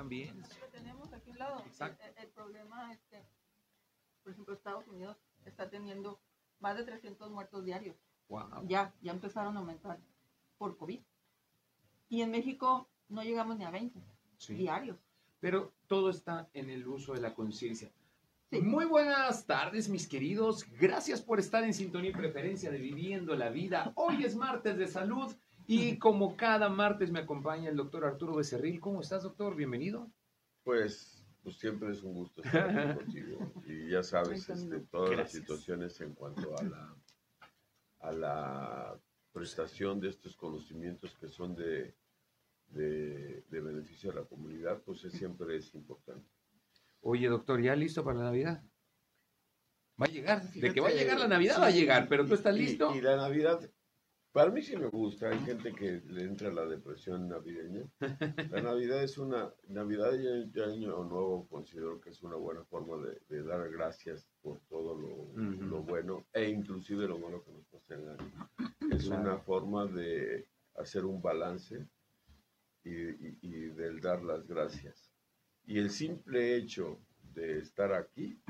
también. Lo tenemos aquí a un lado. Exacto. El, el problema es que, por ejemplo, Estados Unidos está teniendo más de 300 muertos diarios. Wow. Ya, ya empezaron a aumentar por COVID. Y en México no llegamos ni a 20 Sí. diarios. Pero todo está en el uso de la conciencia. Sí. Muy buenas tardes, mis queridos. Gracias por estar en sintonía y preferencia de Viviendo la Vida. Hoy es martes de salud y como cada martes me acompaña el doctor Arturo Becerril. ¿Cómo estás, doctor? Bienvenido. Pues, pues siempre es un gusto estar aquí contigo. Y ya sabes, este, todas las situaciones en cuanto a la, a la prestación de estos conocimientos que son de, de, de beneficio a la comunidad, pues es- siempre es importante. Oye, doctor, ¿ya listo para la Navidad? Va a llegar. de que va a llegar la Navidad, sí, va a llegar, pero tú estás y- listo. Y, la Navidad, para mí sí me gusta. Hay gente que le entra la depresión navideña. La Navidad es una, Navidad y Año Nuevo considero que es una buena forma de, de dar gracias por todo lo, bueno e inclusive lo malo que nos pasa en el año. Es Claro. una forma de hacer un balance y, y- y del dar las gracias. Y el simple hecho de estar aquí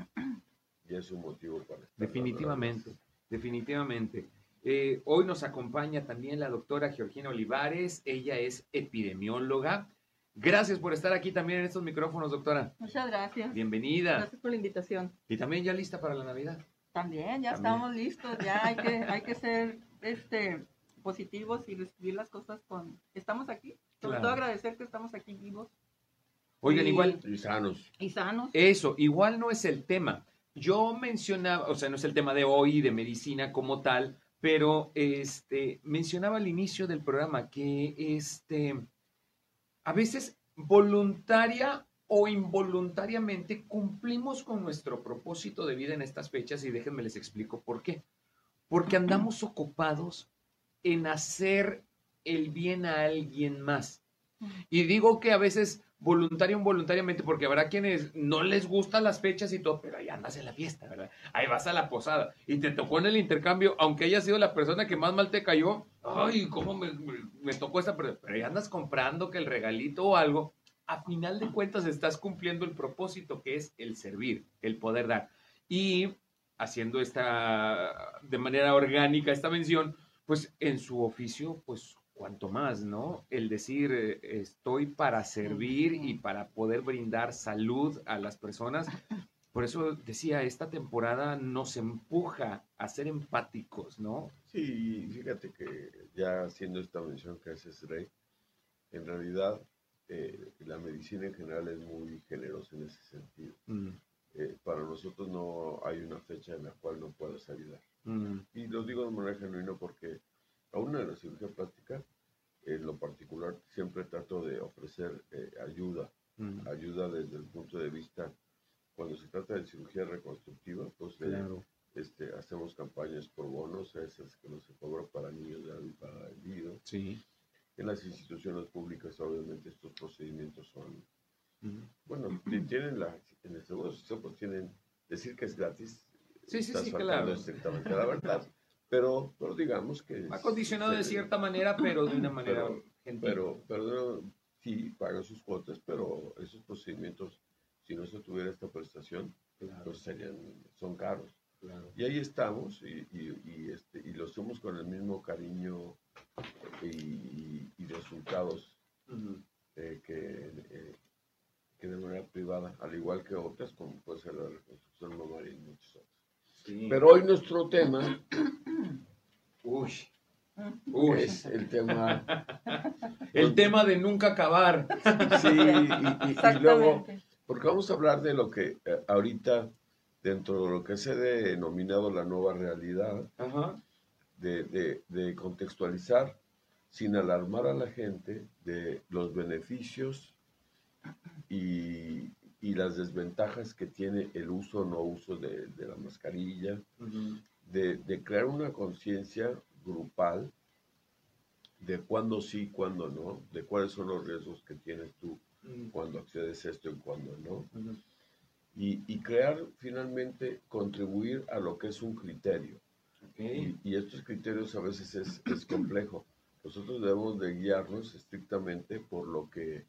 ya es un motivo para estar Definitivamente, definitivamente. Eh, hoy nos acompaña también la doctora Georgina Olivares. Ella es epidemióloga. Gracias por estar aquí también en estos micrófonos, doctora. Muchas gracias. Bienvenida. Gracias por la invitación. Y también ya lista para la Navidad. También, ya También. estamos listos. Ya hay que, hay que ser este, positivos y recibir las cosas con... Estamos aquí. Sobre Claro. todo agradecer que estamos aquí vivos Oigan, Y- igual, Y sanos. y sanos. eso, igual no es el tema. Yo mencionaba, o sea, no es el tema de hoy de medicina como tal, pero este mencionaba al inicio del programa que este a veces voluntaria o involuntariamente cumplimos con nuestro propósito de vida en estas fechas y déjenme les explico por qué. Porque andamos ocupados en hacer el bien a alguien más. Y digo que a veces voluntario involuntariamente, porque habrá quienes no les gustan las fechas y todo, pero ahí andas en la fiesta, ¿verdad? Ahí vas a la posada y te tocó en el intercambio, aunque haya sido la persona que más mal te cayó, ay, cómo me, me- me tocó esta persona, pero ahí andas comprando que el regalito o algo, a final de cuentas estás cumpliendo el propósito que es el servir, el poder dar. Y haciendo esta, de manera orgánica esta mención, pues en su oficio, pues cuanto más, ¿no? El decir, eh, estoy para servir y para poder brindar salud a las personas. Por eso decía, esta temporada nos empuja a ser empáticos, ¿no? Sí, fíjate que ya haciendo esta mención que haces, Rey, en realidad eh, la medicina en general es muy generosa en ese sentido. Mm, Eh, para nosotros no hay una fecha en la cual no puedas ayudar. mm, Y lo digo de manera genuina porque aún en la cirugía plástica, en lo particular, siempre trato de ofrecer eh, ayuda, mm, ayuda desde el punto de vista, cuando se trata de cirugía reconstructiva, pues eh, claro. este, hacemos campañas por bonos, esas que no se cobran para niños de nido. Sí. En las instituciones públicas, obviamente, estos procedimientos son, mm. bueno, ti- tienen la, en el seguro social, pues tienen, decir que es gratis, Sí, sí, claro. estrictamente la verdad, pero, pero digamos que... Va condicionado de cierta manera, pero de una manera Pero- gentil. Pero, pero sí, pagan sus cuotas, pero esos procedimientos, si no se tuviera esta prestación, Claro, pues serían, son caros. claro. Y ahí estamos y, y- y, este, y lo hacemos con el mismo cariño y, y resultados Ujú. eh, que, eh, que de manera privada, al igual que otras, como puede ser la reconstrucción mamaria y muchas otras. Sí. Pero hoy nuestro tema Uy. Uy. es el tema, El tema de nunca acabar. sí, y, y- y luego, Exactamente. porque vamos a hablar de lo que eh, ahorita, dentro de lo que se ha denominado la nueva realidad, Ajá. de, de- de contextualizar sin alarmar a la gente de los beneficios y, y las desventajas que tiene el uso o no uso de, de la mascarilla, Ujú. De, de crear una conciencia grupal de cuándo sí, cuándo no, de cuáles son los riesgos que tienes tú Mm. cuando accedes a esto y cuándo no, y, y crear finalmente, contribuir a lo que es un criterio. Ok. Y, y estos criterios a veces es, es complejo. Nosotros debemos de guiarnos estrictamente por lo que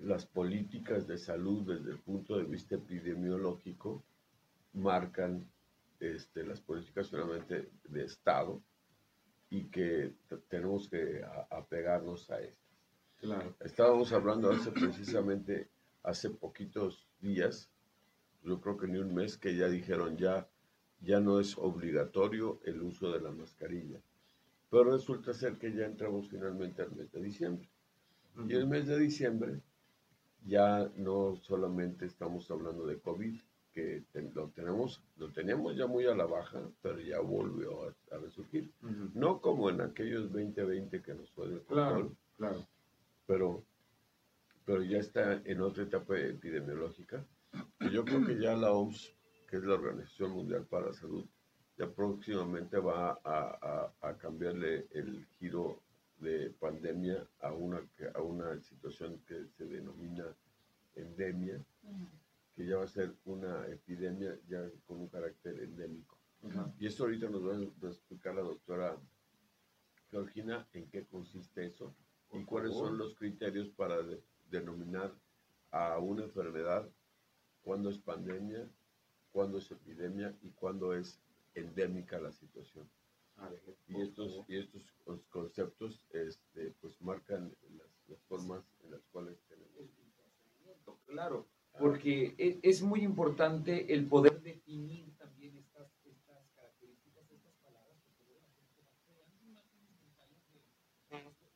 las políticas de salud desde el punto de vista epidemiológico marcan este, las políticas finalmente de Estado y que tenemos que apegarnos a estas. Claro. Estábamos hablando hace precisamente, hace poquitos días, yo creo que ni un mes, que ya dijeron ya, ya no es obligatorio el uso de la mascarilla. Pero resulta ser que ya entramos finalmente al mes de diciembre. Y el mes de diciembre ya no solamente estamos hablando de COVID, que lo tenemos, lo teníamos ya muy a la baja, pero ya volvió a, resurgir. No como en aquellos 2020 que nos fue de control, claro, Pero, pero ya está en otra etapa epidemiológica. Y yo creo que ya la OMS, que es la Organización Mundial para la Salud, ya próximamente va a, a, a cambiarle el giro de pandemia a una, a una situación que se denomina endemia, que ya va a ser una epidemia ya con un carácter endémico. Y esto ahorita nos va a explicar la doctora Georgina en qué consiste eso y cuáles son los criterios para denominar a una enfermedad, cuándo es pandemia, cuándo es epidemia y cuándo es endémica la situación. Y estos, y estos conceptos este, pues marcan las, formas en las cuales tenemos. Claro, porque e, es, muy importante el poder definir también estas, estas características, estas palabras,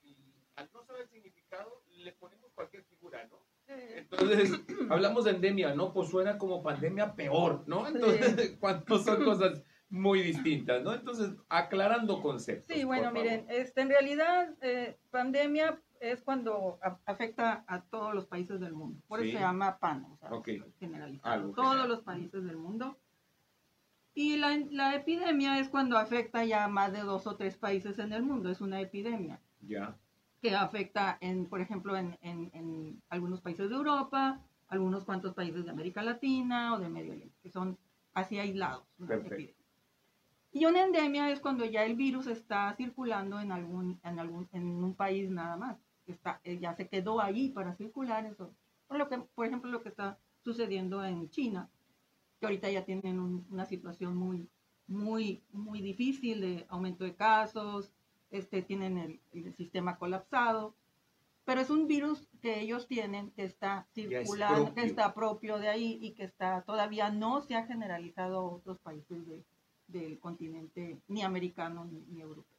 y al no saber el significado le ponemos cualquier figura, ¿no? Entonces, hablamos de endemia, ¿no? Pues suena como pandemia peor, ¿no? Entonces, cuando son cosas muy distintas, ¿no? Entonces, aclarando conceptos. Sí, bueno, miren, este, en realidad, eh, pandemia es cuando afecta a todos los países del mundo. Por eso se llama PAN, o sea, generalizado. todos los países del mundo. Y la, la, epidemia es cuando afecta ya más de dos o tres países en el mundo. Es una epidemia. Ya. Que afecta, en, por ejemplo, en, en, en algunos países de Europa, algunos cuantos países de América Latina o de Medio Oriente, que son así aislados. Perfecto. Y una endemia es cuando ya el virus está circulando en algún, en algún, en un país nada más. Está, eh, ya se quedó ahí para circular eso. Por, lo que, por ejemplo, lo que está sucediendo en China, que ahorita ya tienen una situación muy, muy, muy difícil de aumento de casos, este, tienen el, el, sistema colapsado, pero es un virus que ellos tienen que está circulando, que está propio de ahí y que está todavía no se ha generalizado a otros países de, del continente ni americano ni, europeo.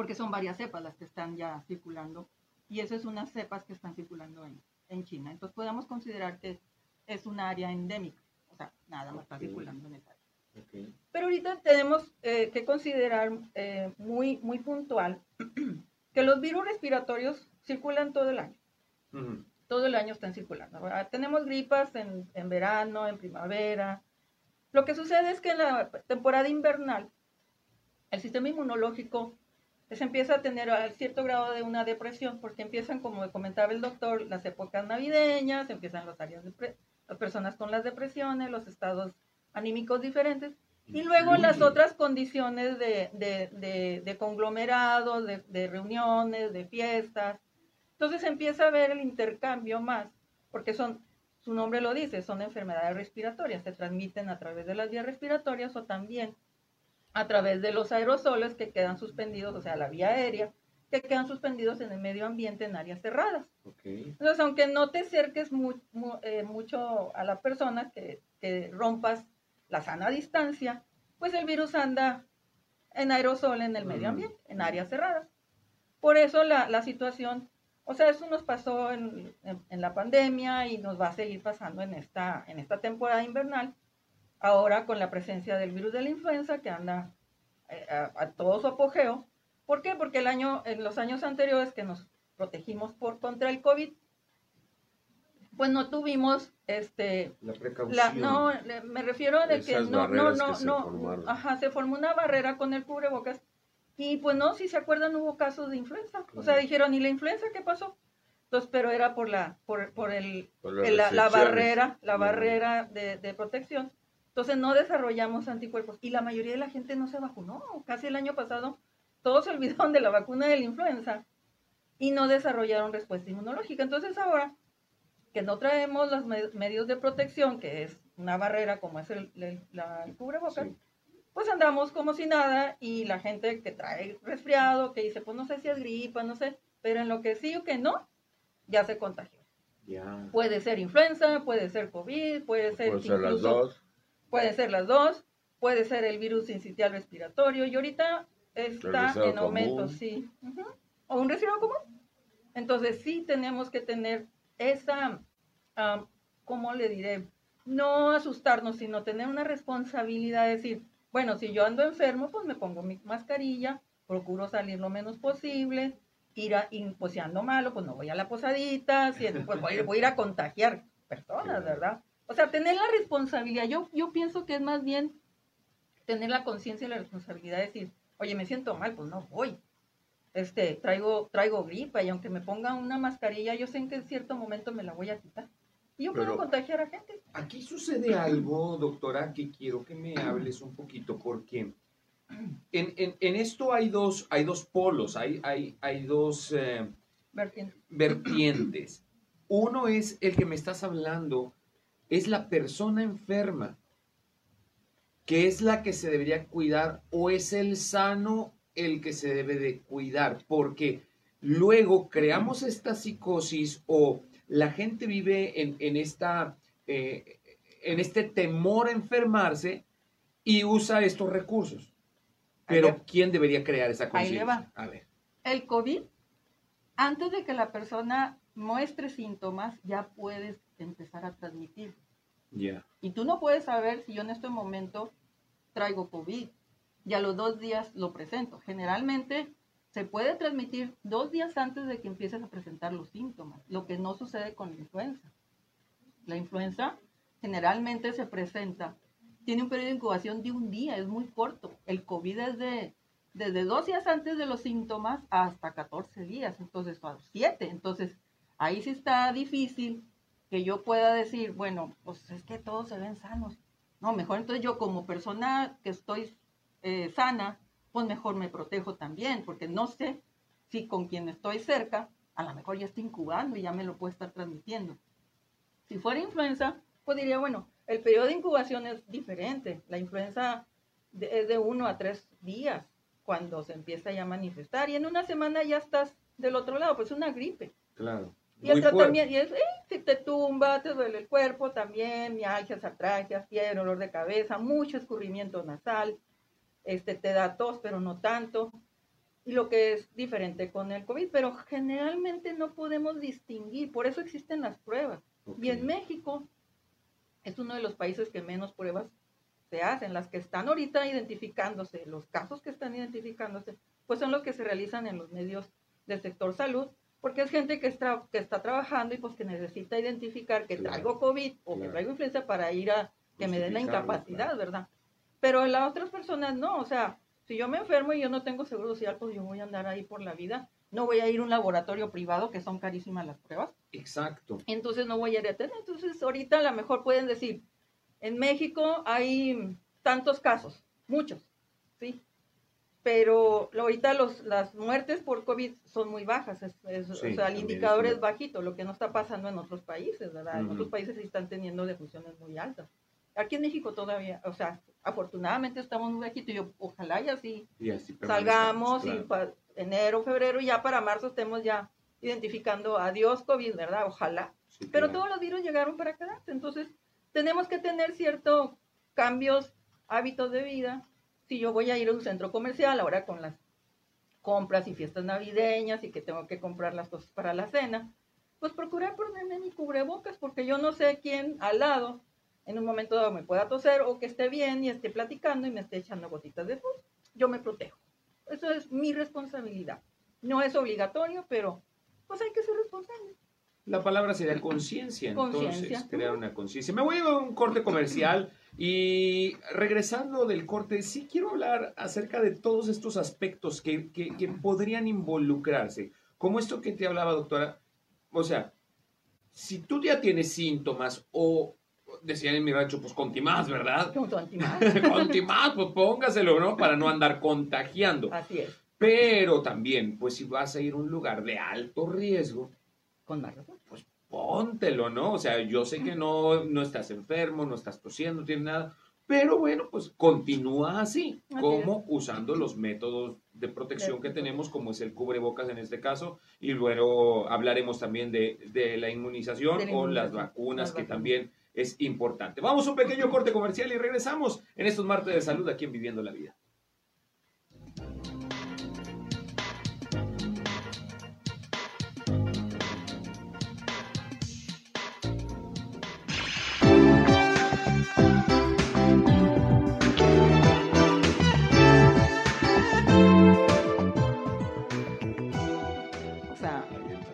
Porque son varias cepas las que están ya circulando y esas son unas cepas que están circulando en, en China. Entonces podemos considerar que es un área endémica, o sea, nada más está circulando en esa área. Pero ahorita tenemos eh, que considerar eh, muy, muy puntual que los virus respiratorios circulan todo el año. Todo el año están circulando. tenemos gripas en, en verano, en primavera, lo que sucede es que en la temporada invernal, el sistema inmunológico se empieza a tener cierto grado de una depresión, porque empiezan, como comentaba el doctor, las épocas navideñas, empiezan las áreas de las personas con las depresiones, los estados anímicos diferentes, y luego las otras condiciones de, de, de, conglomerados, de, reuniones, de fiestas. Entonces empieza a ver el intercambio más, porque son su nombre lo dice, son enfermedades respiratorias, se transmiten a través de las vías respiratorias o también a través de los aerosoles que quedan suspendidos, o sea, la vía aérea, que quedan suspendidos en el medio ambiente en áreas cerradas. Entonces, aunque no te acerques eh, mucho a la persona, que, rompas la sana distancia, pues el virus anda en aerosol en el medio ambiente, en áreas cerradas. Por eso la, la situación o sea, eso nos pasó en, la pandemia y nos va a seguir pasando en esta, en esta temporada invernal. Ahora con la presencia del virus de la influenza que anda eh, a, todo su apogeo. ¿Por qué? Porque el año, en los años anteriores que nos protegimos por contra el COVID, pues no tuvimos este la precaución. no, me refiero de que no, no, no, no, ajá, se formó una barrera con el cubrebocas y pues no, si se acuerdan, hubo casos de influenza. O sea, dijeron, ¿y la influenza qué pasó? Entonces, pero era por la, por, por el, la, barrera, la barrera de, de, protección. Entonces no desarrollamos anticuerpos. Y la mayoría de la gente no se vacunó. Casi el año pasado todos se olvidaron de la vacuna de la influenza. y no desarrollaron respuesta inmunológica. Entonces ahora que no traemos los medios de protección, que es una barrera como es el, la, cubrebocas, pues andamos como si nada y la gente que trae resfriado, que dice, pues no sé si es gripa, no sé, pero en lo que sí o que no, ya se contagió. Puede ser influenza, puede ser COVID, puede ser... Puede ser las dos. Puede ser las dos, puede ser el virus incitial respiratorio y ahorita está en aumento, sí. O un resfriado común. Entonces sí tenemos que tener esa, ¿cómo le diré? No asustarnos, sino tener una responsabilidad de decir, bueno, si yo ando enfermo, pues me pongo mi mascarilla, procuro salir lo menos posible, ir a, y, pues si ando malo, pues no voy a la posadita, si, pues voy, a ir a contagiar personas, ¿verdad? O sea, tener la responsabilidad, yo, yo pienso que es más bien tener la conciencia y la responsabilidad de decir, oye, me siento mal, pues no voy. Este, traigo, traigo gripa y aunque me ponga una mascarilla, yo sé en que en cierto momento me la voy a quitar. Y yo puedo contagiar a gente. Aquí sucede algo, doctora, que quiero que me hables un poquito, porque en, esto hay dos, hay dos polos, hay, hay, hay dos eh, vertientes. Uno es el que me estás hablando, es la persona enferma, que es la que se debería cuidar, o es el sano el que se debe de cuidar, porque luego creamos esta psicosis o la gente vive en, esta, eh, en este temor a enfermarse y usa estos recursos. Pero ¿quién debería crear esa conciencia? A ver. El COVID, antes de que la persona muestre síntomas, ya puedes empezar a transmitir. Ya. Y tú no puedes saber si yo en este momento traigo COVID. Y a los dos días lo presento. Generalmente se puede transmitir dos días antes de que empieces a presentar los síntomas, lo que no sucede con la influenza. La influenza generalmente se presenta tiene un periodo de incubación de un día, es muy corto. El COVID es de desde dos días antes de los síntomas hasta 14 días, entonces, a 7. Entonces, ahí sí está difícil que yo pueda decir, bueno, pues es que todos se ven sanos. No, mejor entonces yo como persona que estoy eh, sana, pues mejor me protejo también, porque no sé si con quien estoy cerca, a lo mejor ya está incubando y ya me lo puede estar transmitiendo. Si fuera influenza, pues diría, bueno, el periodo de incubación es diferente. La influenza es de uno a tres días cuando se empieza ya a manifestar y en una semana ya estás del otro lado, pues es una gripe. Claro. Y el tratamiento, y es, eh, si te tumba, te duele el cuerpo también, mialgias, artragias, fiebre, dolor de cabeza, mucho escurrimiento nasal, este, te da tos, pero no tanto. Y lo que es diferente con el COVID, pero generalmente no podemos distinguir, por eso existen las pruebas. Y en México es uno de los países que menos pruebas se hacen. Las que están ahorita identificándose, los casos que están identificándose, pues son los que se realizan en los medios del sector salud, porque es gente que está, que está trabajando y pues que necesita identificar que traigo COVID o que traigo influenza para ir a que me den la incapacidad, ¿verdad? Pero las otras personas no, o sea, si yo me enfermo y yo no tengo seguro social, pues yo voy a andar ahí por la vida no voy a ir a un laboratorio privado que son carísimas las pruebas. Exacto. Entonces no voy a ir a tener. Entonces ahorita a lo mejor pueden decir, en México hay tantos casos, muchos, ¿sí? Pero ahorita los, las muertes por COVID son muy bajas, o sea, el indicador es, bajito, lo que no está pasando en otros países, ¿verdad? En otros países sí están teniendo defunciones muy altas. Aquí en México todavía, o sea, afortunadamente estamos muy bajitos, yo ojalá y así, salgamos y enero, febrero, ya para marzo estemos ya identificando adiós COVID, ¿verdad? Ojalá. Pero todos los virus llegaron para quedarse. Entonces, tenemos que tener ciertos cambios, hábitos de vida. Si yo voy a ir a un centro comercial ahora con las compras y fiestas navideñas y que tengo que comprar las cosas para la cena, pues procurar ponerme mi cubrebocas porque yo no sé quién al lado en un momento dado me pueda toser o que esté bien y esté platicando y me esté echando gotitas de pus. Yo me protejo. Eso es mi responsabilidad. No es obligatorio, pero pues hay que ser responsable. La palabra sería conciencia, entonces, crear una conciencia. Me voy a un corte comercial y regresando del corte, sí quiero hablar acerca de todos estos aspectos que, que, que podrían involucrarse. Como esto que te hablaba, doctora. O sea, si tú ya tienes síntomas o decían en mi rancho, pues contimás, ¿verdad? Contimás. contimás, pues póngaselo, ¿no? Para no andar contagiando. Así es. Pero también, pues si vas a ir a un lugar de alto riesgo, Con más razón. pues póntelo, ¿no? O sea, yo sé que no, no estás enfermo, no estás tosiendo, no tienes nada, pero bueno, pues continúa así, como usando los métodos de protección que tenemos, como es el cubrebocas en este caso, y luego hablaremos también de, de la inmunización De la o las vacunas, las que vacunas. también es importante. Vamos a un pequeño corte comercial y regresamos en estos martes de salud aquí en Viviendo la Vida.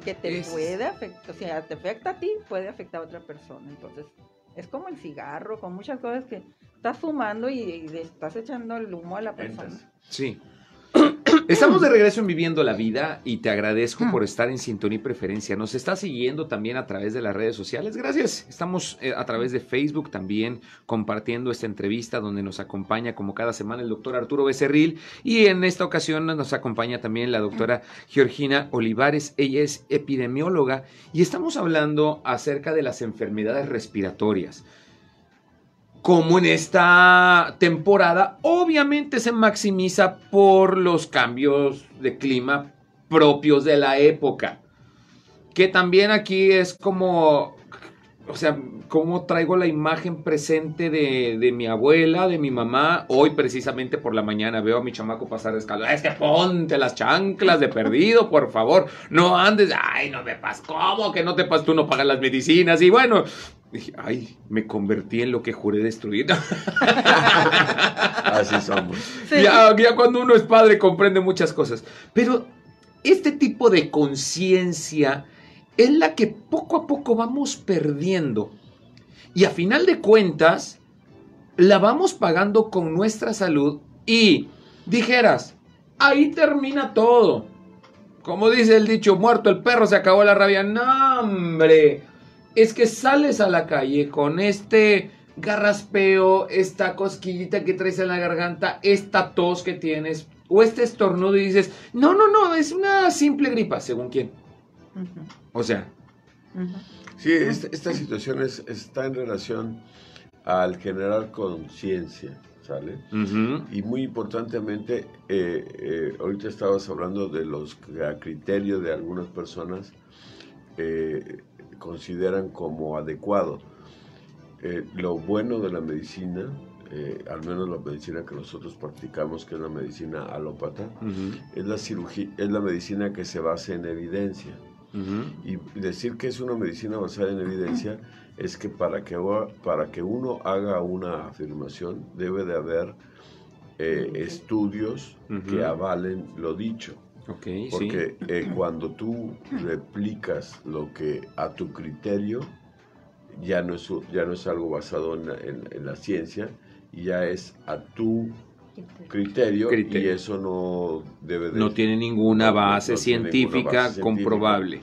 Que te Es- puede afectar, o sea, te afecta a ti, puede afectar a otra persona. Entonces, es como el cigarro, con muchas cosas que estás fumando y, y le estás echando el humo a la persona. Entras. Sí. Estamos de regreso en Viviendo la Vida y te agradezco por estar en sintonía y preferencia. Nos estás siguiendo también a través de las redes sociales. Gracias. Estamos eh, a través de Facebook también compartiendo esta entrevista donde nos acompaña como cada semana el doctor Arturo Becerril y en esta ocasión nos acompaña también la doctora Georgina Olivares. Ella es epidemióloga y estamos hablando acerca de las enfermedades respiratorias como en esta temporada obviamente se maximiza por los cambios de clima propios de la época. Que también aquí es como, o sea, como traigo la imagen presente de, de mi abuela, de mi mamá. Hoy precisamente por la mañana veo a mi chamaco pasar escalera. Es que ponte las chanclas de perdido, por favor. No andes, ay, no me pas, ¿cómo que no te pas? Tú no pagas las medicinas. Y bueno, dije, ay, me convertí en lo que juré destruir. Así somos. Sí. Ya, ya cuando uno es padre comprende muchas cosas. Pero este tipo de conciencia es la que poco a poco vamos perdiendo. Y a final de cuentas, la vamos pagando con nuestra salud y dijeras, ahí termina todo. Como dice el dicho, muerto el perro, se acabó la rabia. No, hombre. Es que sales a la calle con este garraspeo, esta cosquillita que traes en la garganta, esta tos que tienes, o este estornudo y dices, no, no, no, es una simple gripa, según quién. O sea. Sí, esta, esta situación es- está en relación al generar conciencia, ¿sale? Y muy importantemente, eh, eh, ahorita estabas hablando de los a criterio de algunas personas eh, consideran como adecuado. Eh, lo bueno de la medicina, eh, al menos la medicina que nosotros practicamos, que es la medicina alópata, es la, cirugía, es la medicina que se basa en evidencia. Y decir que es una medicina basada en evidencia es que para que, para que uno haga una afirmación debe de haber eh, estudios que avalen lo dicho. Sí. Porque eh, cuando tú replicas lo que a tu criterio, ya no es, ya no es algo basado en la, en- en la ciencia, ya es a tu criterio, Criterio. y eso no debe de... No tiene ninguna no- no base ninguna científica base comprobable.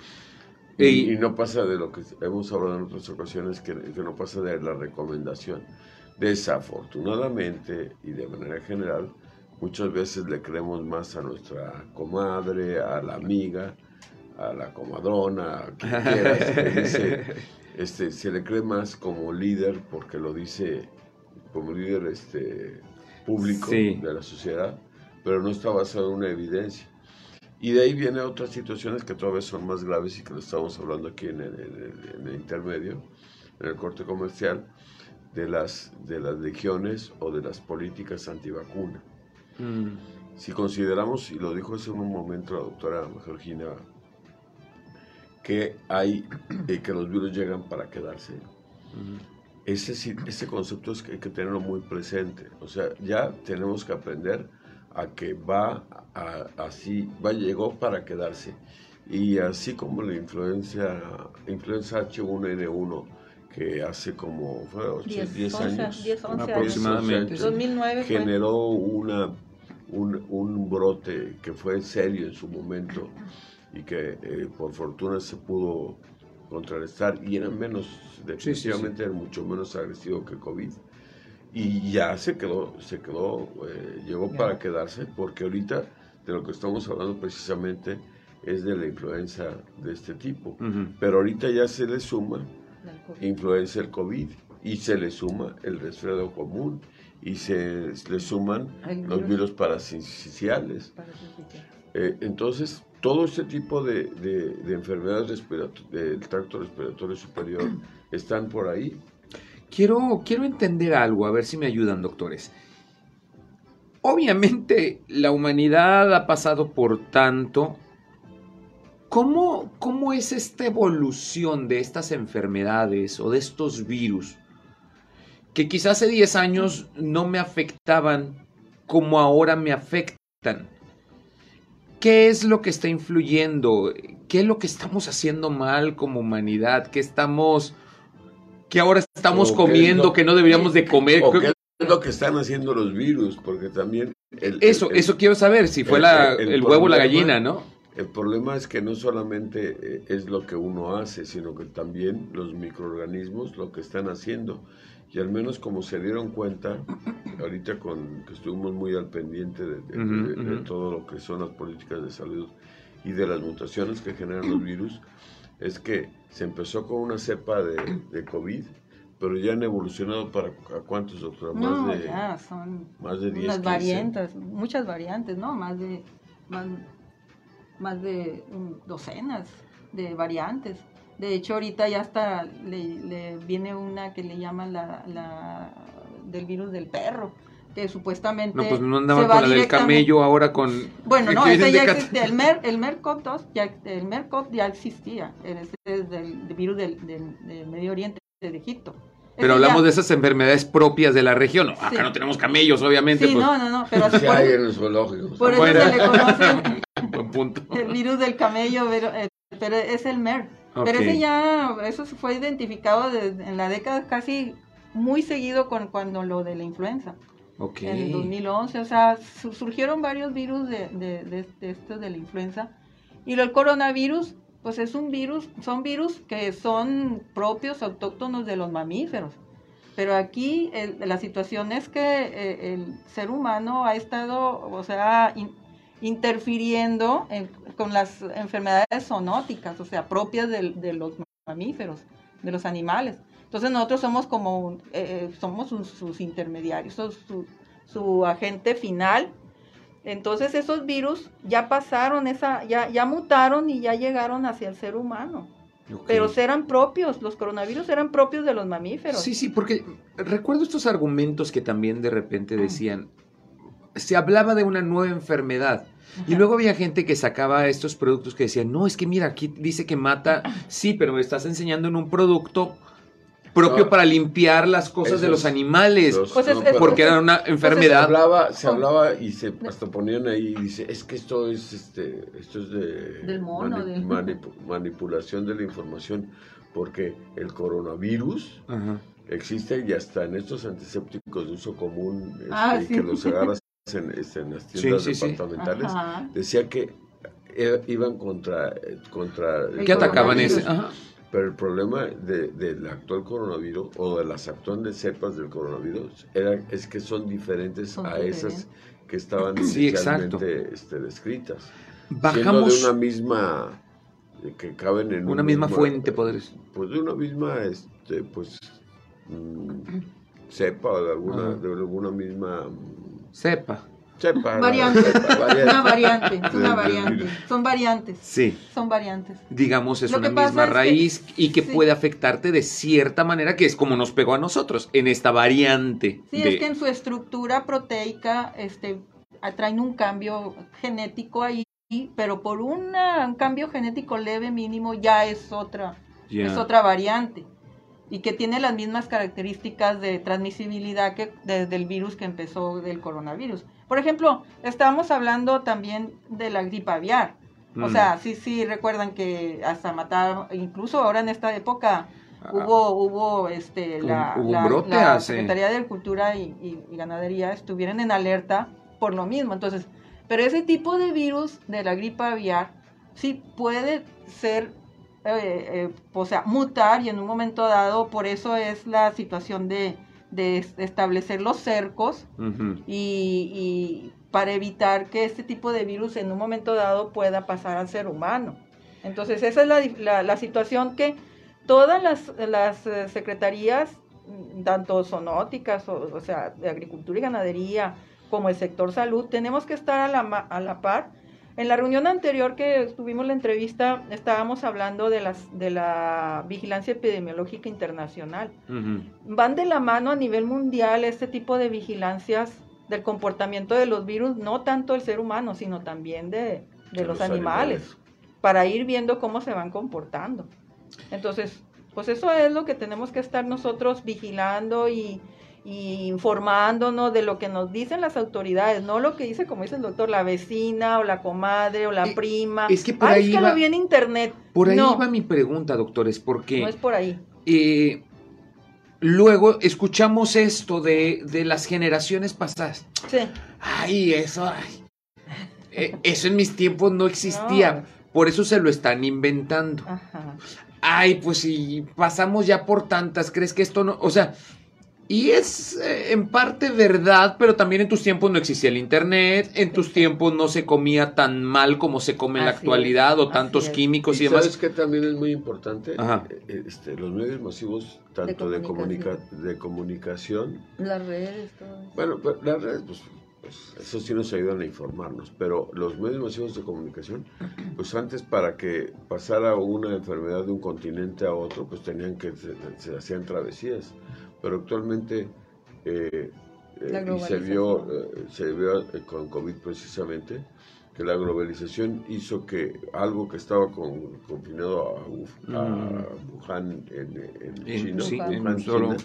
Y, Y- y no pasa de lo que hemos hablado en otras ocasiones, que, que no pasa de la recomendación. Desafortunadamente y de manera general, muchas veces le creemos más a nuestra comadre, a la amiga, a la comadrona, a quien quieras, que dice, este, se le cree más como líder porque lo dice como líder este, público Sí. de la sociedad, pero no está basado en una evidencia. Y de ahí vienen otras situaciones que todavía son más graves y que lo estamos hablando aquí en el, en el- en el intermedio, en el corte comercial, de las, de las legiones o de las políticas antivacuna. Mm, Si consideramos, y lo dijo hace un momento la doctora Georgina, que hay eh, que los virus llegan para quedarse, ujú. ese, ese concepto es que hay que tenerlo muy presente. O sea, ya tenemos que aprender a que va a- así, va, llegó para quedarse. Y así como la influencia, influenza H1N1, que hace como fue, ocho- 10, 10, 11, años, 10, 11 Aproximadamente, años, sí. 2009 fue. generó una, un, un brote que fue serio en su momento y que eh, por fortuna se pudo contrarrestar y era menos, definitivamente era mucho menos agresivo que COVID. Y ya se quedó, se quedó, eh, llegó Ya. para quedarse porque ahorita de lo que estamos hablando precisamente es de la influenza de este tipo. Ujú. Pero ahorita ya se le suma. Influenza el COVID y se le suma el resfriado común y se le suman los virus. parasiticiales. Eh, entonces, todo este tipo de, de- de enfermedades del tracto respiratorio superior están por ahí. Quiero, quiero entender algo, a ver si me ayudan, doctores. Obviamente la humanidad ha pasado por tanto. ¿Cómo, ¿Cómo es esta evolución de estas enfermedades o de estos virus? Que quizás hace 10 años no me afectaban como ahora me afectan. ¿Qué es lo que está influyendo? ¿Qué es lo que estamos haciendo mal como humanidad? ¿Qué estamos... que ahora estamos O comiendo lo- que no deberíamos de comer? ¿O qué es lo que están haciendo los virus? Porque también... el- Eso, el- eso quiero saber, si fue el- la- el huevo o la gallina, ¿no? El problema es que no solamente eh, es lo que uno hace, sino que también los microorganismos lo que están haciendo. Y al menos como se dieron cuenta, ahorita con que estuvimos muy al pendiente de, de- Ujú, de- de ujú. todo lo que son las políticas de salud y de las mutaciones que generan los virus, es que se empezó con una cepa de, de COVID, pero ya han evolucionado para ¿a cuántos, doctora? Más No, de, ya son más de 10, unas 15. variantes, muchas variantes, ¿no? Más de más, más de mm, docenas de variantes. De hecho, ahorita ya hasta le, le viene una que le llaman la, la del virus del perro, que supuestamente No, pues no va con la del camello ahora con... Bueno, no, ese ya existía. El, MER, el MERCOP-2 ya, el MERCOP ya existía. Ese es del, del virus del, del- del Medio Oriente, de Egipto. Pero hablamos ya- de esas enfermedades propias de la región. No, Sí. Acá no tenemos camellos, obviamente. Sí, pues, no, no, no, pero Sí por, hay en los zoológicos. por eso se le conoce buen punto. el virus del camello, pero, eh, pero es el MER. Ok. Pero ese ya, eso fue identificado desde- en la década casi muy seguido con cuando lo de la influenza, Ok. en el 2011. O sea, su- surgieron varios virus de, de, de, de estos de la influenza. Y lo, el coronavirus, pues es un virus, son virus que son propios, autóctonos de los mamíferos. Pero aquí el- la situación es que eh, el ser humano ha estado, o sea, in- interfiriendo en- con las enfermedades zoonóticas, o sea, propias de, los mamíferos, de los animales. Entonces nosotros somos como, un- eh, eh, somos sus, sus intermediarios, su, su agente final. Entonces esos virus ya pasaron esa, ya, ya mutaron y ya llegaron hacia el ser humano. Pero eran propios, los coronavirus eran propios de los mamíferos. Sí, sí, porque recuerdo estos argumentos que también de repente decían, se hablaba de una nueva enfermedad. Y luego había gente que sacaba estos productos que decían, no, es que mira, aquí dice que mata, sí, pero me estás enseñando en un producto propio No. para limpiar las cosas de los animales, Los- Pues es- no, es- pero- porque era una se enfermedad. hablaba, se Oh. hablaba y se hasta ponían ahí y dice, es que esto es este, esto es de Del mono, manipulación de la información, porque el coronavirus Ajá. existe y hasta en estos antisépticos de uso común este, Ah, sí. que los agarras en, este, en las tiendas sí, sí. departamentales, decía que eh, iban contra, eh, contra el ¿Qué atacaban ese? Ajá. pero el problema de- del actual coronavirus o de las actuales cepas del coronavirus era, es que son diferentes Son a esas que estaban inicialmente este, descritas. Siendo Bajamos de una misma, eh, que caben en una un misma misma- fuente, podrías. Pues de una misma, este, pues, mm, cepa o de alguna, de alguna misma mm. Cepa. ¿no? Variante. Una variante, una variante. Son variantes, Sí. son variantes. digamos, es Lo una que pasa misma es que- raíz y que sí. puede afectarte de cierta manera, que es como nos pegó a nosotros, en esta variante. Sí, de- es que en su estructura proteica este, traen un cambio genético ahí, pero por una- un cambio genético leve mínimo ya es otra, es otra variante y que tiene las mismas características de transmisibilidad que desde el virus que empezó del coronavirus. Por ejemplo, estábamos hablando también de la gripe aviar. O Mm. sea, sí, sí, recuerdan que hasta matar, incluso ahora en esta época Ah. hubo, hubo, este, la, hubo un la- brote la Secretaría de Agricultura y, y- y Ganadería estuvieron en alerta por lo mismo. Entonces, pero ese tipo de virus de la gripe aviar sí puede ser, eh, eh, o sea, mutar y en un momento dado, por eso es la situación de, de establecer los cercos Ujú. y, y para evitar que este tipo de virus en un momento dado pueda pasar al ser humano. Entonces, esa es la, la, la situación que todas las, las eh, secretarías, tanto sonóticas, o, o, sea, de agricultura y ganadería, como el sector salud, tenemos que estar a la, a la par. En la reunión anterior que tuvimos la entrevista, estábamos hablando de, las, de la vigilancia epidemiológica internacional. Uh -huh. Van de la mano a nivel mundial este tipo de vigilancias del comportamiento de los virus, no tanto el ser humano, sino también de, de, de los, los animales, animales, para ir viendo cómo se van comportando. Entonces, pues eso es lo que tenemos que estar nosotros vigilando y, y, informándonos de lo que nos dicen las autoridades, no lo que dice, como dice el doctor, la vecina o la comadre o la eh, prima. Es que por Ay, ahí es que va, lo vi en internet. Por ahí no, va mi pregunta, doctores, porque... No es por ahí. Eh, luego escuchamos esto de, de, las generaciones pasadas. Sí. Ay, eso, ay. Eh, eso en mis tiempos no existía. No. Por eso se lo están inventando. Ajá. Ay, pues si pasamos ya por tantas, ¿crees que esto no? O sea, y es eh, en parte verdad, pero también en tus tiempos no existía el internet, en tus tiempos no se comía tan mal como se come en la actualidad, o tantos químicos y, y demás. ¿Sabes que también es muy importante? Ajá. Este, los medios masivos, tanto de, comunicación. De, comunica de comunicación. Las redes, todo eso. Bueno, pues, las redes, pues, pues, eso sí nos ayudan a informarnos, pero los medios masivos de comunicación, pues antes para que pasara una enfermedad de un continente a otro, pues tenían que, se, se hacían travesías pero actualmente eh, eh, y se vio, eh, se vio con COVID precisamente que la globalización hizo que algo que estaba con, confinado a, a Wuhan en, en, en China, sí, Wuhan, en. China,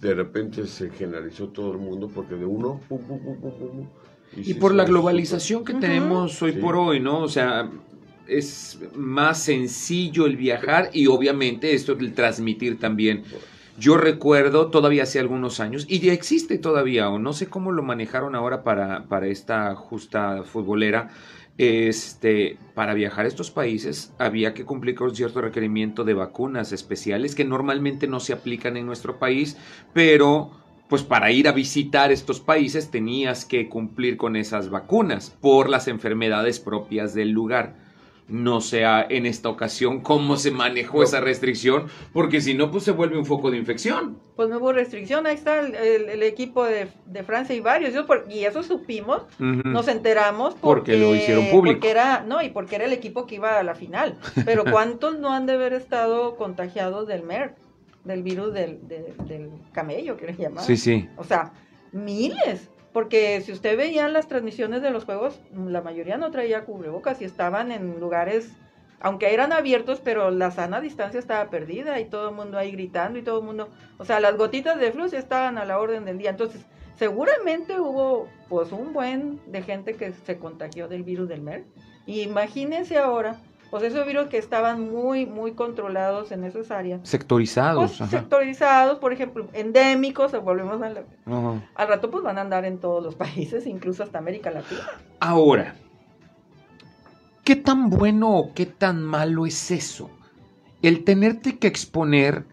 de repente se generalizó todo el mundo porque de uno pum, pum, pum, pum, pum, y, y por la globalización que tenemos hoy sí. por hoy, ¿no? O sea, es más sencillo el viajar y obviamente esto el transmitir también. Yo recuerdo todavía hace algunos años, y ya existe todavía, o no sé cómo lo manejaron ahora para, para esta justa futbolera, este, para viajar a estos países había que cumplir con cierto requerimiento de vacunas especiales que normalmente no se aplican en nuestro país, pero pues para ir a visitar estos países tenías que cumplir con esas vacunas por las enfermedades propias del lugar no sea en esta ocasión cómo se manejó no. esa restricción, porque si no, pues se vuelve un foco de infección. Pues no hubo restricción, ahí está el, el, el equipo de, de, Francia y varios, yo por, y eso supimos, uh -huh. nos enteramos porque, porque, lo hicieron público. Porque era, no, y porque era el equipo que iba a la final, pero ¿cuántos no han de haber estado contagiados del MERS, del virus del, del, del camello, que le llamaban? Sí, sí. O sea, miles. Porque si usted veía las transmisiones de los juegos, la mayoría no traía cubrebocas y estaban en lugares, aunque eran abiertos, pero la sana distancia estaba perdida y todo el mundo ahí gritando y todo el mundo, o sea, las gotitas de flux estaban a la orden del día. Entonces, seguramente hubo pues un buen de gente que se contagió del virus del MERS. Y imagínense ahora pues esos virus que estaban muy, muy controlados en esas áreas. Sectorizados. Pues, sectorizados, por ejemplo, endémicos, volvemos a la, uh -huh. al rato pues van a andar en todos los países, incluso hasta América Latina. Ahora, ¿qué tan bueno o qué tan malo es eso? El tenerte que exponer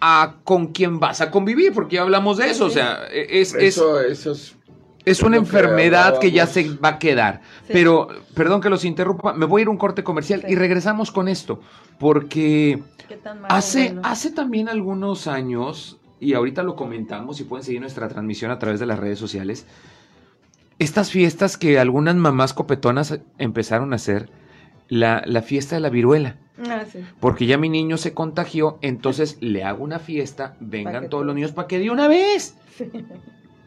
a con quién vas a convivir, porque ya hablamos de eso, sí. o sea, es... Eso, es, eso es es una enfermedad que ya se va a quedar. Sí. Pero, perdón que los interrumpa, me voy a ir a un corte comercial sí. y regresamos con esto. Porque hace, bueno? hace también algunos años, y ahorita lo comentamos y pueden seguir nuestra transmisión a través de las redes sociales, estas fiestas que algunas mamás copetonas empezaron a hacer, la, la fiesta de la viruela. Ah, sí. Porque ya mi niño se contagió, entonces le hago una fiesta, vengan todos los niños para que de una vez. Sí.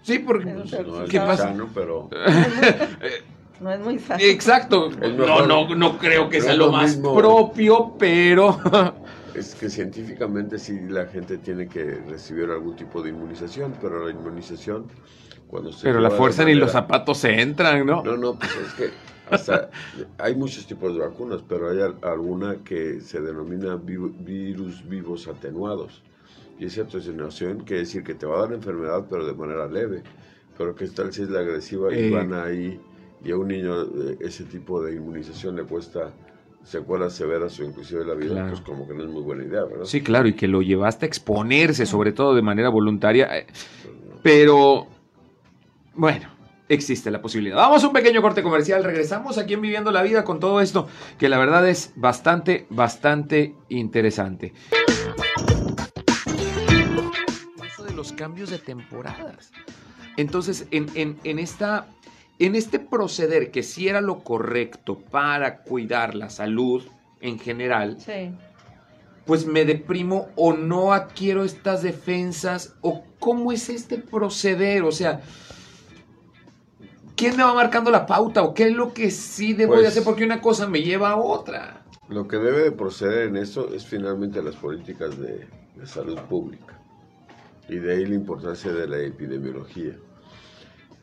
Sí, porque. No ¿Qué pasa? Sano, pero... no es muy sano. Exacto. No, no, no creo que sea lo, lo más mismo. propio, pero. es que científicamente sí la gente tiene que recibir algún tipo de inmunización, pero la inmunización. Cuando se pero la fuerza ni los zapatos se entran, ¿no? No, no, pues es que hasta hay muchos tipos de vacunas, pero hay alguna que se denomina virus vivos atenuados y esa atenuación quiere decir que te va a dar enfermedad, pero de manera leve. Pero que tal si es la agresiva y eh. van ahí, y a un niño eh, ese tipo de inmunización le cuesta secuelas severas o inclusive la vida, claro. pues como que no es muy buena idea, ¿verdad? Sí, claro, y que lo llevaste a exponerse, sobre todo de manera voluntaria. Pero, bueno, existe la posibilidad. Vamos a un pequeño corte comercial, regresamos aquí en Viviendo la Vida con todo esto, que la verdad es bastante, bastante interesante. Los cambios de temporadas. Entonces, en, en, esta, en este proceder que sí era lo correcto para cuidar la salud en general, pues me deprimo o no adquiero estas defensas o cómo es este proceder, o sea, ¿quién me va marcando la pauta o qué es lo que sí debo de pues hacer porque una cosa me lleva a otra? Lo que debe de proceder en esto es finalmente las políticas de, salud pública y de ahí la importancia de la epidemiología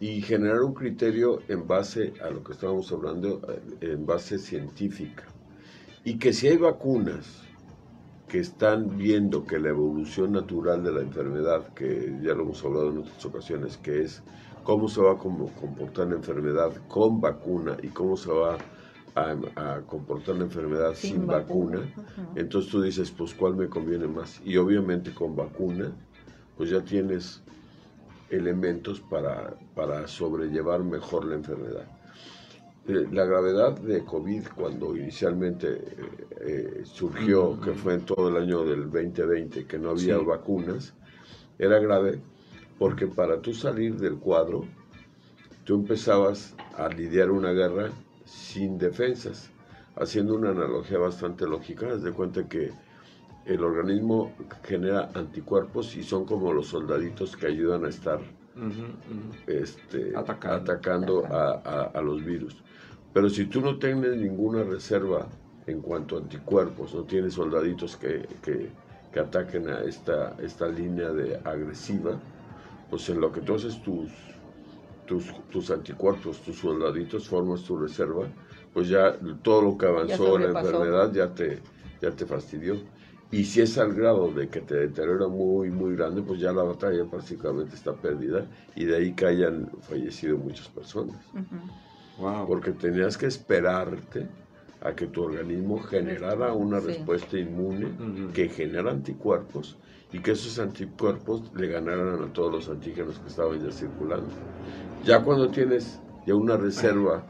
y generar un criterio en base a lo que estábamos hablando, eh, en base científica. Y que si hay vacunas que están viendo que la evolución natural de la enfermedad, que ya lo hemos hablado en otras ocasiones, que es cómo se va a comportar la enfermedad con vacuna y cómo se va a, comportar la enfermedad sin, vacuna, entonces tú dices, pues cuál me conviene más. Y obviamente con vacuna, pues ya tienes elementos para, para sobrellevar mejor la enfermedad. Eh, la gravedad de COVID cuando inicialmente eh, eh, surgió, que fue en todo el año del 2020, que no había vacunas, era grave porque para tú salir del cuadro, tú empezabas a lidiar una guerra sin defensas, haciendo una analogía bastante lógica, haz de cuenta que el organismo genera anticuerpos y son como los soldaditos que ayudan a estar Este, atacando, a, los virus. Pero si tú no tienes ninguna reserva en cuanto a anticuerpos, no tienes soldaditos que, que, que ataquen a esta, esta línea de agresiva, pues en lo que tú haces tus, tus, anticuerpos, tus soldaditos, formas tu reserva, pues ya todo lo que avanzó la enfermedad ya te, ya te fastidió. Y si es al grado de que te deteriora muy, muy grande, pues ya la batalla prácticamente está perdida y de ahí que hayan fallecido muchas personas. Porque tenías que esperarte a que tu organismo generara una respuesta inmune que genera anticuerpos y que esos anticuerpos le ganaran a todos los antígenos que estaban ya circulando. Ya cuando tienes ya una reserva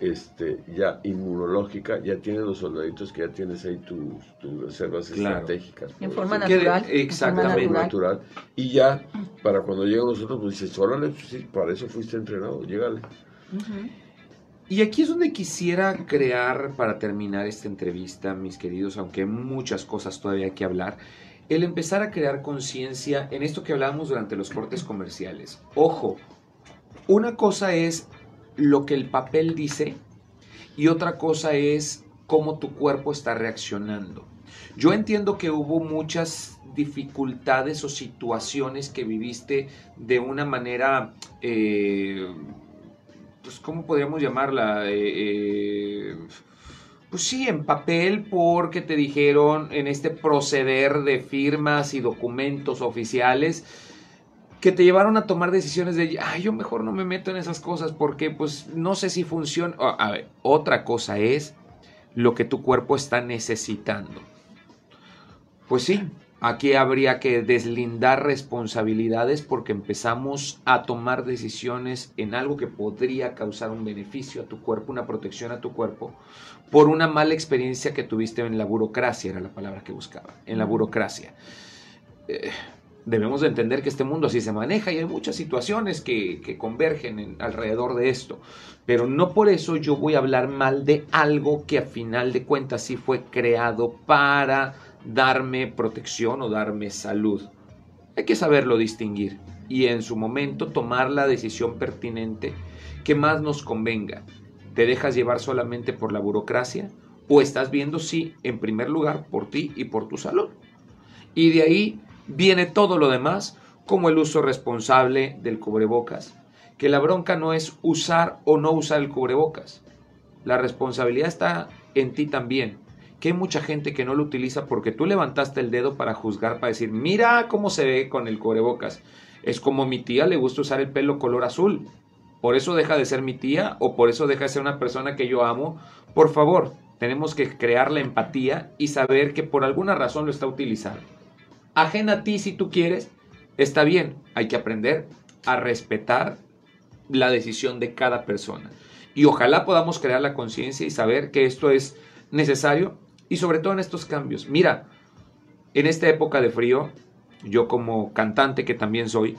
este, ya inmunológica, ya tienes los soldaditos que ya tienes ahí tus, reservas estratégicas. En forma natural. exactamente. En natural. Y ya, para cuando llegan nosotros, pues dices, órale, pues sí, para eso fuiste entrenado, llégale. Y aquí es donde quisiera crear, para terminar esta entrevista, mis queridos, aunque hay muchas cosas todavía hay que hablar, el empezar a crear conciencia en esto que hablábamos durante los cortes comerciales. Ojo, una cosa es lo que el papel dice y otra cosa es cómo tu cuerpo está reaccionando. Yo entiendo que hubo muchas dificultades o situaciones que viviste de una manera, eh, pues, ¿cómo podríamos llamarla? Eh, eh, pues sí, en papel porque te dijeron en este proceder de firmas y documentos oficiales que te llevaron a tomar decisiones de, ay, yo mejor no me meto en esas cosas porque pues no sé si funciona. A ver, otra cosa es lo que tu cuerpo está necesitando. Pues sí, aquí habría que deslindar responsabilidades porque empezamos a tomar decisiones en algo que podría causar un beneficio a tu cuerpo, una protección a tu cuerpo, por una mala experiencia que tuviste en la burocracia, era la palabra que buscaba, en la burocracia. Eh, debemos de entender que este mundo así se maneja y hay muchas situaciones que, convergen alrededor de esto. Pero no por eso yo voy a hablar mal de algo que a final de cuentas sí fue creado para darme protección o darme salud. Hay que saberlo distinguir y en su momento tomar la decisión pertinente que más nos convenga. ¿Te dejas llevar solamente por la burocracia? ¿O estás viendo, sí, en primer lugar, por ti y por tu salud? Y de ahí viene todo lo demás, como el uso responsable del cubrebocas. Que la bronca no es usar o no usar el cubrebocas. La responsabilidad está en ti también. Que hay mucha gente que no lo utiliza porque tú levantaste el dedo para juzgar, para decir, mira cómo se ve con el cubrebocas. Es como mi tía le gusta usar el pelo color azul por eso deja de ser mi tía o por eso deja de ser una persona que yo amo. Por favor, tenemos que crear la empatía y saber que por alguna razón lo está utilizando. Ajena a ti si tú quieres, está bien. Hay que aprender a respetar la decisión de cada persona. Y ojalá podamos crear la conciencia y saber que esto es necesario y sobre todo en estos cambios. Mira, en esta época de frío, yo como cantante que también soy,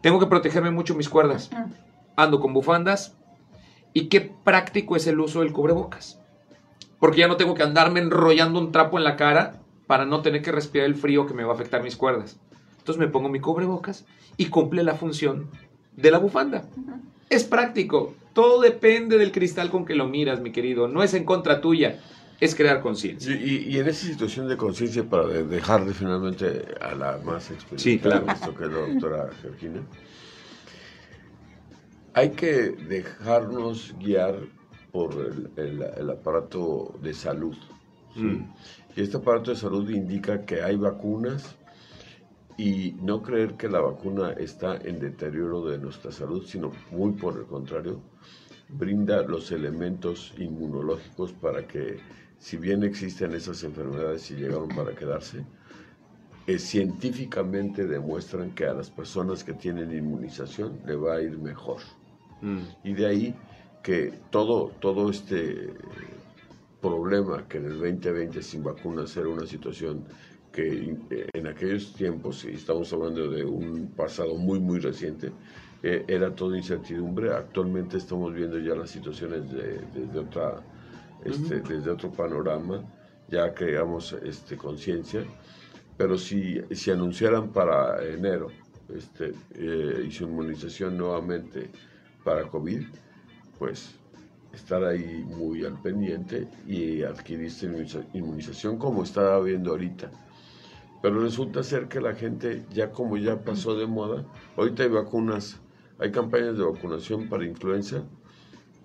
tengo que protegerme mucho mis cuerdas. Ah. Ando con bufandas y qué práctico es el uso del cubrebocas. Porque ya no tengo que andarme enrollando un trapo en la cara para no tener que respirar el frío que me va a afectar mis cuerdas. Entonces me pongo mi cubrebocas y cumple la función de la bufanda. Es práctico. Todo depende del cristal con que lo miras, mi querido. No es en contra tuya, es crear conciencia. Y, y- y en esa situación de conciencia, para de- dejar de finalmente a la más experimentada Sí, claro. esto, que es la doctora Georgina, hay que dejarnos guiar por el, el- el aparato de salud. ¿sí? Mm. Y este aparato de salud indica que hay vacunas y no creer que la vacuna está en deterioro de nuestra salud, sino muy por el contrario, brinda los elementos inmunológicos para que, si bien existen esas enfermedades y llegaron para quedarse, eh, científicamente demuestran que a las personas que tienen inmunización le va a ir mejor. Mm. Y de ahí que todo, todo este problema que en el 2020 sin vacunas era una situación que eh, en aquellos tiempos, y estamos hablando de un pasado muy, muy reciente, eh, era toda incertidumbre. Actualmente estamos viendo ya las situaciones de- desde, otra, este, desde otro panorama, ya creamos este, conciencia, pero si, si anunciaran para enero este, eh, y su inmunización nuevamente para COVID, pues estar ahí muy al pendiente y inmuniza- inmunización como está habiendo ahorita. Pero resulta ser que la gente, ya como ya pasó de moda, ahorita hay vacunas, hay campañas de vacunación para influenza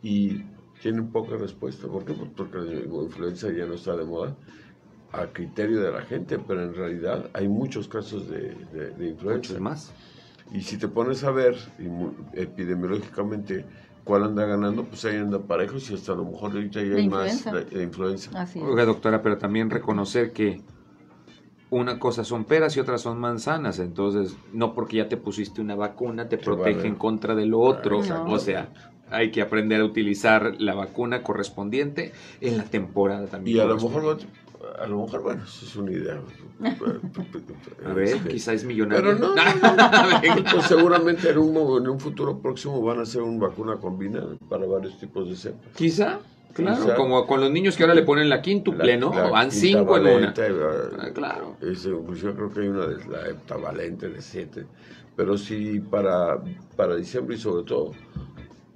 y tienen poca respuesta. ¿Por qué? Pues porque la influenza ya no está de moda a criterio de la gente, pero en realidad hay muchos casos de, de- de influenza. Muchos más. Y si te pones a ver epidemiológicamente cuál anda ganando, pues ahí anda parejos y hasta a lo mejor ahorita ya hay más influenza. de, de influenza. Así. Oiga, doctora, pero también reconocer que una cosa son peras y otras son manzanas. Entonces, no porque ya te pusiste una vacuna te Te protege vale. en contra de lo otro. Exacto. O sea, hay que aprender a utilizar la vacuna correspondiente en la temporada también. Y a lo mejor, a lo mejor, bueno, eso es una idea. A ver, Este, quizás es millonario. Pero no, no, no, pues seguramente en un, en un futuro próximo van a hacer una vacuna combinada para varios tipos de cepas. Quizá, claro, Quizá. como con los niños que ahora le ponen la quíntuple, La- ¿no? la Van cinco en una. Ah, eh, claro. es, inclusive creo que hay una de la heptavalente de 7. Pero sí para, para diciembre y sobre todo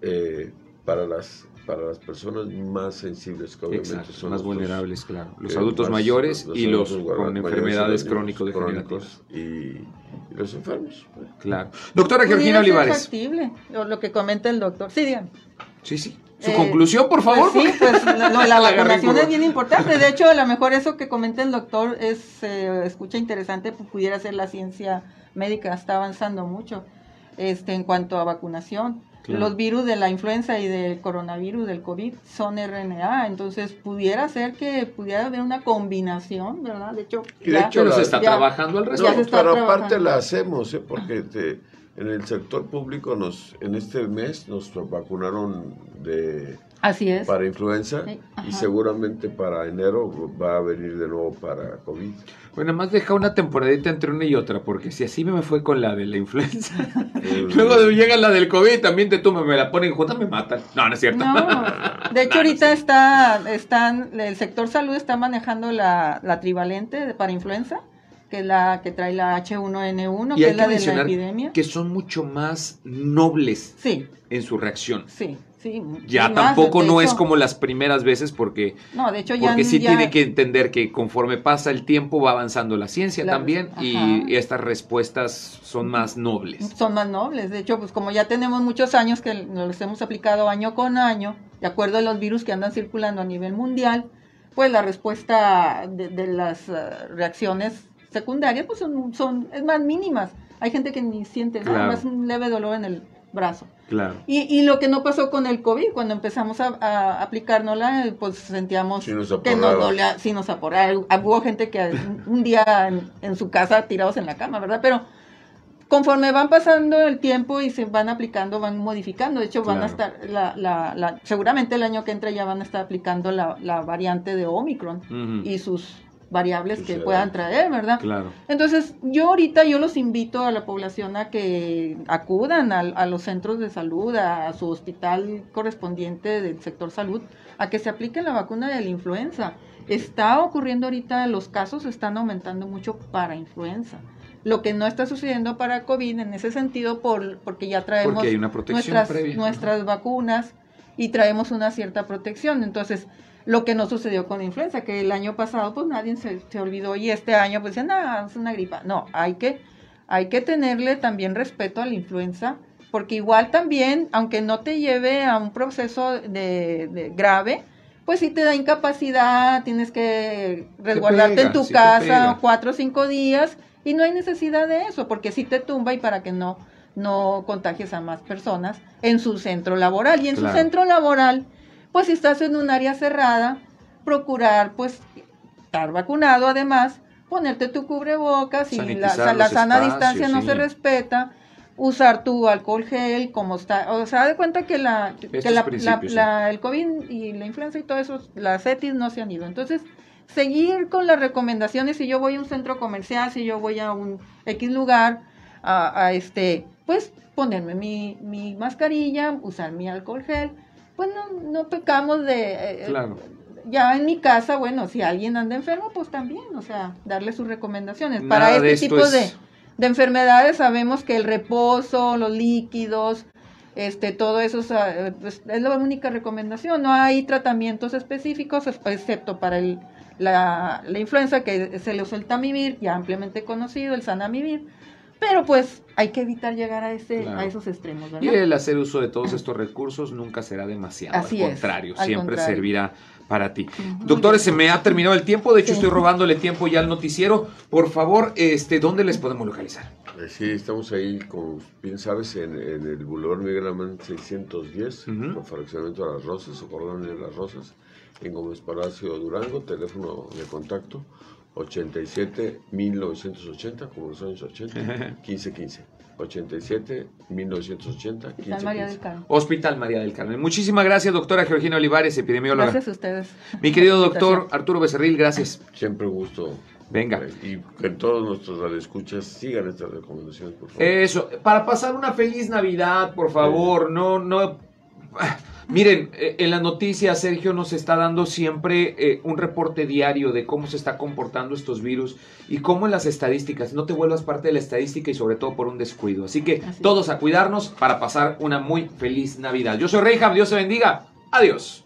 eh, para las para las personas más sensibles que obviamente Exacto, son más los- vulnerables, claro. Los eh, adultos más- mayores los y los con enfermedades crónico-degenerativas. crónicos y, y los enfermos. pues. Claro. Doctora Georgina Olivares. factible, lo, lo que comenta el doctor. Sí, dígame. Sí, sí. Su Eh, conclusión, por favor. Pues sí, pues la vacunación es bien importante. De hecho, a lo mejor eso que comenta el doctor es, eh, escucha interesante, pues pudiera ser la ciencia médica, está avanzando mucho este, en cuanto a vacunación. Claro. Los virus de la influenza y del coronavirus, del COVID, son RNA, entonces pudiera ser que pudiera haber una combinación, ¿verdad? De hecho, Y de hecho, Pero la- se está ya- trabajando al No, Ya respecto. está pero aparte la hacemos, ¿eh? porque te- en el sector público nos en este mes nos vacunaron de Así es. para influenza Sí, y seguramente para enero va a venir de nuevo para COVID. Bueno, más deja una temporadita entre una y otra, porque si así me fue con la de la influenza, luego llega la del COVID, también te toman, me la ponen junta, me matan. No, no es cierto. No, de hecho No, no ahorita es está, están, el sector salud está manejando la, la trivalente de- para influenza, que es la que trae la H1N1, Y que es la de la epidemia. que son mucho más nobles Sí, en su reacción. sí, sí. Ya más, tampoco no es como las primeras veces porque, No, de hecho ya... porque sí ya- tiene que entender que conforme pasa el tiempo va avanzando la ciencia también y, estas respuestas son más nobles. Son más nobles. De hecho, pues como ya tenemos muchos años que los hemos aplicado año con año, de acuerdo a los virus que andan circulando a nivel mundial, pues la respuesta de, de las eh, reacciones secundarias pues son, son es más mínimas. Hay gente que ni siente Claro. más un leve dolor en el brazo. Claro. Y, y lo que no pasó con el COVID, cuando empezamos a, a aplicárnosla, eh, pues sentíamos nos que nos dolía, sí nos aporraba. Hubo gente que un- día en, en su casa tirados en la cama, ¿verdad? Pero conforme van pasando el tiempo y se van aplicando, van modificando. De hecho, van a estar, la, la, la- seguramente el año que entra ya van a estar aplicando la, la variante de Omicron y sus variables que puedan traer, ¿verdad? Claro. Entonces, yo ahorita yo los invito a la población a que acudan al- a, los centros de salud, a, su hospital correspondiente del sector salud, a que se aplique la vacuna de la influenza. Está ocurriendo ahorita, los casos están aumentando mucho para influenza. Lo que no está sucediendo para COVID en ese sentido, por, porque ya traemos Porque hay una protección nuestras, previa. nuestras vacunas y traemos una cierta protección. Entonces, lo que no sucedió con la influenza, que el año pasado pues nadie se, se olvidó y este año pues decían, ah, es una gripa. No, hay que, hay que tenerle también respeto a la influenza, porque igual también, aunque no te lleve a un proceso de, de grave, pues sí te da incapacidad, tienes que resguardarte pega, en tu sí casa cuatro o cinco días y no hay necesidad de eso, porque sí te tumba y para que no, no contagies a más personas en su centro laboral. Y en Claro. su centro laboral, pues si estás en un área cerrada, procurar pues estar vacunado además, ponerte tu cubrebocas y la, la sana espacios, distancia no sí. se respeta, usar tu alcohol gel como está, o sea, de cuenta que la, que Estos la, la- principios, sí. la- el COVID y la influenza y todo eso, las CETIS no se han ido. Entonces, seguir con las recomendaciones, si yo voy a un centro comercial, si yo voy a un X lugar, a, a este, pues ponerme mi, mi mascarilla, usar mi alcohol gel, pues no, no pecamos de... eh, Claro. Ya en mi casa, bueno, si alguien anda enfermo, pues también, o sea, darle sus recomendaciones. Nada Para este tipo es- de, de enfermedades sabemos que el reposo, los líquidos, este, todo eso es, pues, es la única recomendación. No hay tratamientos específicos, es- excepto para el, la, la influenza, que se le usa el Tamivir, ya ampliamente conocido, el Sanamivir. Pero pues hay que evitar llegar a, ese, Claro. a esos extremos, Y ¿verdad? el hacer uso de todos estos recursos nunca será demasiado. Así al es, contrario, al siempre contrario. servirá para ti. Ujú. Doctores, se me ha terminado el tiempo. De hecho, Sí. estoy robándole tiempo ya al noticiero. Por favor, este, ¿dónde les podemos localizar? Eh, Sí, estamos ahí, como bien sabes, en, en el Boulevard Miguel Alemán 610, Ujú. con fraccionamiento de las Rosas o Colonia de las Rosas, en Gómez Palacio, Durango, teléfono de contacto 87 1980, como los años 80, 1515. 87 1980, Hospital María del 1515. Carmen. Hospital María del Carmen. Muchísimas gracias, doctora Georgina Olivares, epidemióloga. Gracias a ustedes. Mi querido doctor. Arturo Becerril, gracias. Siempre un gusto. Venga. Y que todos nuestros radioescuchas sigan estas recomendaciones, por favor. Eso, para pasar una feliz Navidad, por favor, no, no. Miren, eh, en las noticias Sergio nos está dando siempre eh, un reporte diario de cómo se está comportando estos virus y cómo en las estadísticas, no te vuelvas parte de la estadística y sobre todo por un descuido. Así que Así todos a cuidarnos para pasar una muy feliz Navidad. Yo soy Reyham, Dios se bendiga. Adiós.